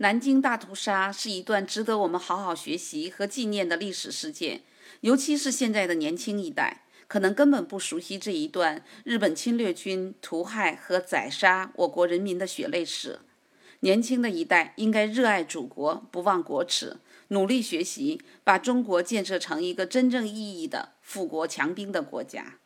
南京大屠杀是一段值得我们好好学习和纪念的历史事件尤其是现在的年轻一代可能根本不熟悉这一段日本侵略军屠害和宰杀我国人民的血泪史。年轻的一代应该热爱祖国不忘国耻努力学习把中国建设成一个真正意义的富国强兵的国家。